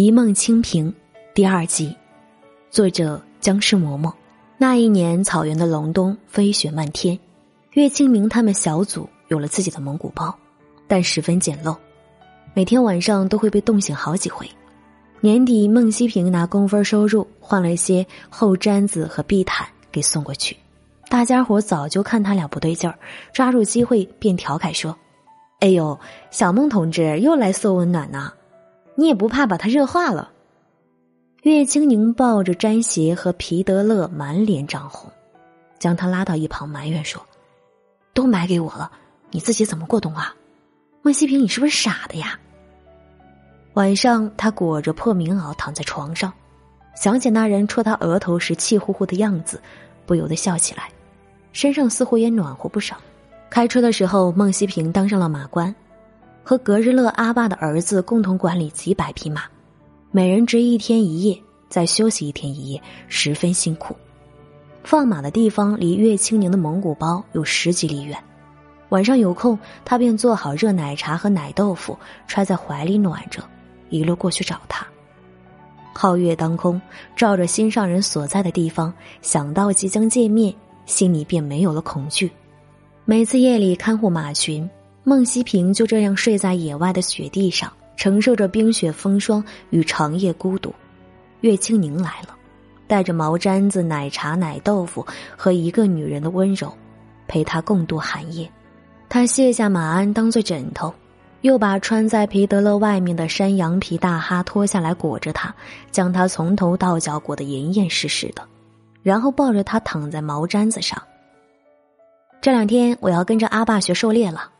一梦清平，第二集，作者僵尸嬷嬷。那一年，草原的隆冬，飞雪漫天。岳清明他们小组有了自己的蒙古包，但十分简陋，每天晚上都会被冻醒好几回。年底，孟西平拿工分收入换了一些厚毡子和地毯给送过去。大家伙早就看他俩不对劲儿，抓住机会便调侃说：“哎呦，小孟同志又来送温暖呢。”你也不怕把它热化了？岳清宁抱着毡鞋和皮德勒，满脸涨红，将他拉到一旁埋怨说：“都买给我了，你自己怎么过冬啊？”孟西平，你是不是傻的呀？晚上，他裹着破棉袄躺在床上，想起那人戳他额头时气呼呼的样子，不由得笑起来，身上似乎也暖和不少。开车的时候，孟西平当上了马官。和格日勒阿爸的儿子共同管理几百匹马，每人值一天一夜，再休息一天一夜，十分辛苦。放马的地方离岳清宁的蒙古包有十几里远，晚上有空，他便做好热奶茶和奶豆腐，揣在怀里暖着，一路过去找他。皓月当空，照着心上人所在的地方，想到即将见面，心里便没有了恐惧。每次夜里看护马群。孟西平就这样睡在野外的雪地上，承受着冰雪风霜与长夜孤独。岳清宁来了，带着毛毡子、奶茶、奶豆腐和一个女人的温柔，陪他共度寒夜。他卸下马鞍当做枕头，又把穿在皮德勒外面的山羊皮大哈脱下来裹着他，将他从头到脚裹得严严实实的，然后抱着他躺在毛毡子上。这两天我要跟着阿爸学狩猎了。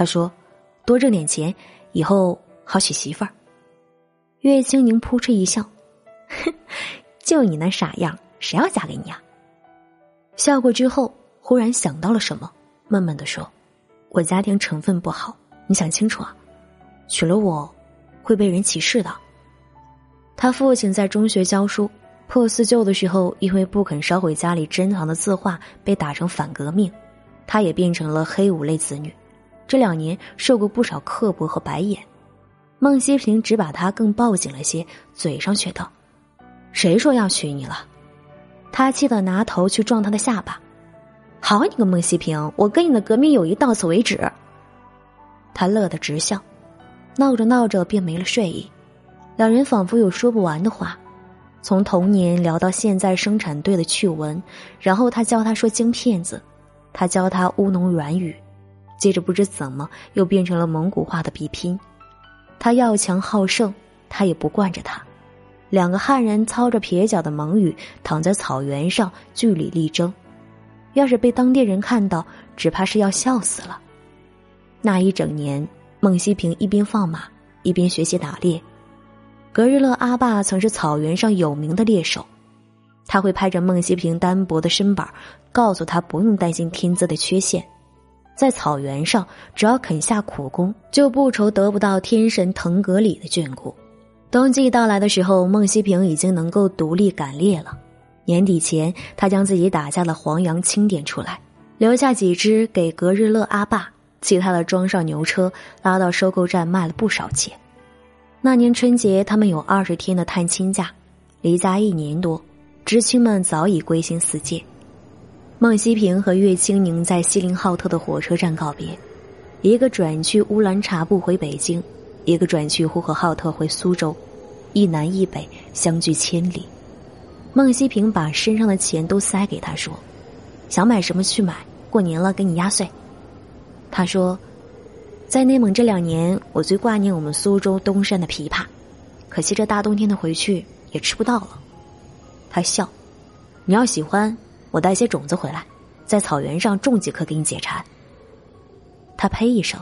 他说：“多挣点钱，以后好娶媳妇儿。”岳清宁扑哧一笑：“哼，就你那傻样，谁要嫁给你啊？”笑过之后，忽然想到了什么，闷闷的说：“我家庭成分不好，你想清楚啊，娶了我会被人歧视的。”他父亲在中学教书，破四旧的时候，因为不肯烧毁家里珍藏的字画，被打成反革命，他也变成了黑五类子女。这两年受过不少刻薄和白眼，孟西平只把他更抱紧了些，嘴上却道：“谁说要娶你了？”他气得拿头去撞他的下巴。“好你个孟西平，我跟你的革命友谊到此为止。”他乐得直笑，闹着闹着便没了睡意。两人仿佛有说不完的话，从童年聊到现在生产队的趣闻，然后他教他说京片子，他教他乌龙软语。接着不知怎么又变成了蒙古话的比拼，他要强好胜，他也不惯着他。两个汉人操着撇脚的蒙语躺在草原上据理力争，要是被当地人看到，只怕是要笑死了。那一整年，孟西平一边放马，一边学习打猎。格日勒阿爸曾是草原上有名的猎手，他会拍着孟西平单薄的身板，告诉他不用担心天资的缺陷。在草原上，只要肯下苦功，就不愁得不到天神腾格里的眷顾。冬季到来的时候，孟西平已经能够独立赶猎了。年底前，他将自己打下的黄羊清点出来，留下几只给格日勒阿爸，其他的装上牛车，拉到收购站卖了不少钱。那年春节，他们有二十天的探亲假，离家一年多，知青们早已归心似箭。孟西平和岳清宁在锡林浩特的火车站告别，一个转去乌兰察布回北京，一个转去呼和浩特回苏州，一南一北相距千里。孟西平把身上的钱都塞给他说：“想买什么去买，过年了给你压岁。”他说：“在内蒙这两年，我最挂念我们苏州东山的枇杷，可惜这大冬天的回去也吃不到了。”他笑：“你要喜欢。”我带些种子回来，在草原上种几棵给你解馋。他呸一声，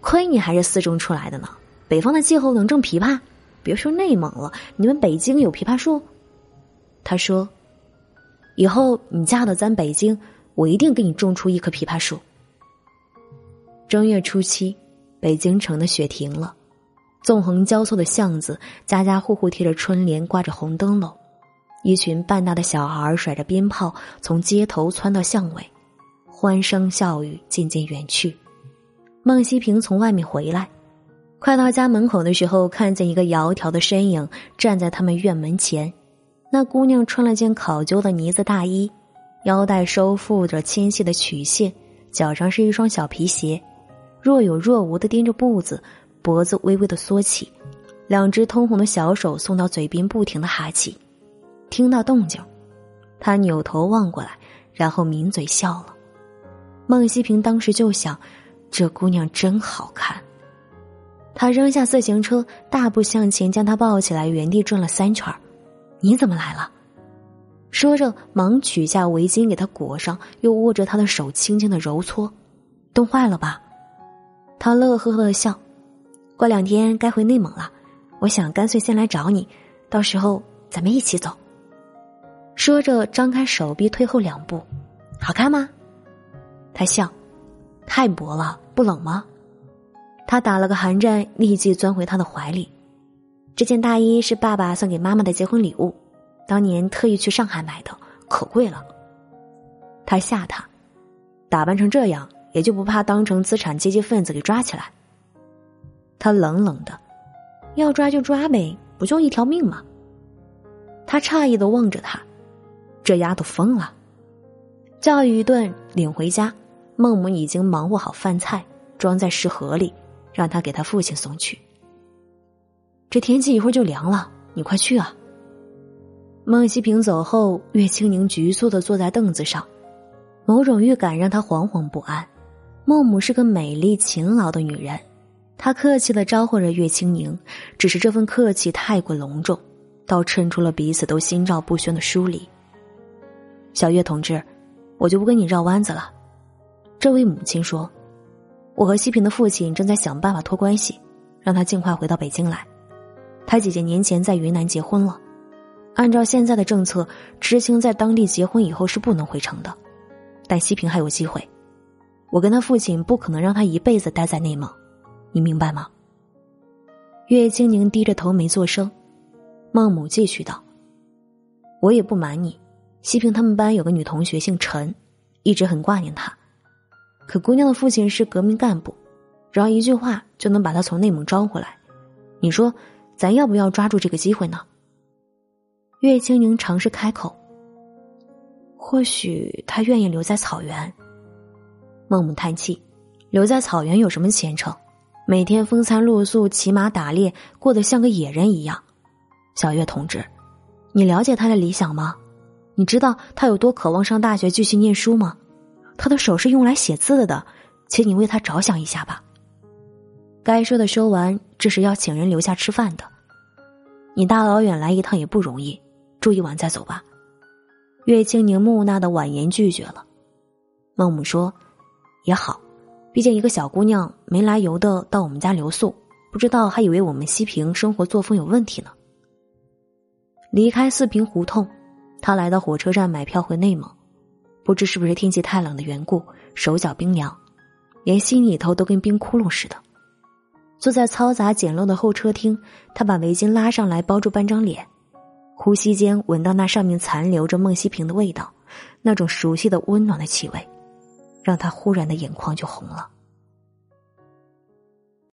亏你还是四中出来的呢。北方的气候能种枇杷？别说内蒙了，你们北京有枇杷树？他说：“以后你嫁到咱北京，我一定给你种出一棵枇杷树。”正月初七，北京城的雪停了，纵横交错的巷子，家家户户贴着春联，挂着红灯笼。一群半大的小孩甩着鞭炮从街头窜到巷尾，欢声笑语渐渐远去。孟西平从外面回来，快到家门口的时候，看见一个窈窕的身影站在他们院门前。那姑娘穿了件考究的呢子大衣，腰带收附着纤细的曲线，脚上是一双小皮鞋，若有若无的踮着步子，脖子微微的缩起，两只通红的小手送到嘴边，不停的哈气。听到动静，他扭头望过来，然后抿嘴笑了。孟西平当时就想，这姑娘真好看。他扔下自行车，大步向前，将她抱起来，原地转了三圈你怎么来了？说着，忙取下围巾给她裹上，又握着她的手轻轻的揉搓。冻坏了吧？他乐呵呵的笑。过两天该回内蒙了，我想干脆先来找你，到时候咱们一起走。说着，张开手臂退后两步。好看吗？他笑。太薄了，不冷吗？他打了个寒战，立即钻回他的怀里。这件大衣是爸爸送给妈妈的结婚礼物，当年特意去上海买的，可贵了。他吓他，打扮成这样也就不怕当成资产阶级分子给抓起来。他冷冷的，要抓就抓呗，不就一条命吗？他诧异的望着他，这丫头疯了。教育一顿，领回家，孟母已经忙活好饭菜，装在食盒里，让他给他父亲送去。这天气一会儿就凉了，你快去啊！孟西平走后，岳清宁局促的坐在凳子上，某种预感让他惶惶不安。孟母是个美丽勤劳的女人，她客气的招呼着岳清宁，只是这份客气太过隆重，倒衬出了彼此都心照不宣的疏离。小月同志，我就不跟你绕弯子了。这位母亲说：“我和西平的父亲正在想办法托关系，让他尽快回到北京来。”他姐姐年前在云南结婚了，按照现在的政策，知青在当地结婚以后是不能回城的，但西平还有机会。我跟他父亲不可能让他一辈子待在内蒙，你明白吗？岳清宁低着头没作声。孟母继续道：“我也不瞒你，西平他们班有个女同学姓陈，一直很挂念她。可姑娘的父亲是革命干部，只要一句话就能把她从内蒙招回来。你说？”咱要不要抓住这个机会呢？岳清宁尝试开口。或许他愿意留在草原。孟母叹气：“留在草原有什么前程？每天风餐露宿，骑马打猎，过得像个野人一样。”小月同志，你了解他的理想吗？你知道他有多渴望上大学继续念书吗？他的手是用来写字的，请你为他着想一下吧。该说的说完，这是要请人留下吃饭的。你大老远来一趟也不容易，住一晚再走吧。岳清宁木讷的婉言拒绝了。孟母说：“也好，毕竟一个小姑娘没来由的到我们家留宿，不知道还以为我们西平生活作风有问题呢。”离开四平胡同，他来到火车站买票回内蒙。不知是不是天气太冷的缘故，手脚冰凉，连心里头都跟冰窟窿似的。坐在嘈杂简陋的候车厅，他把围巾拉上来包住半张脸，呼吸间闻到那上面残留着孟西平的味道，那种熟悉的温暖的气味，让他忽然的眼眶就红了。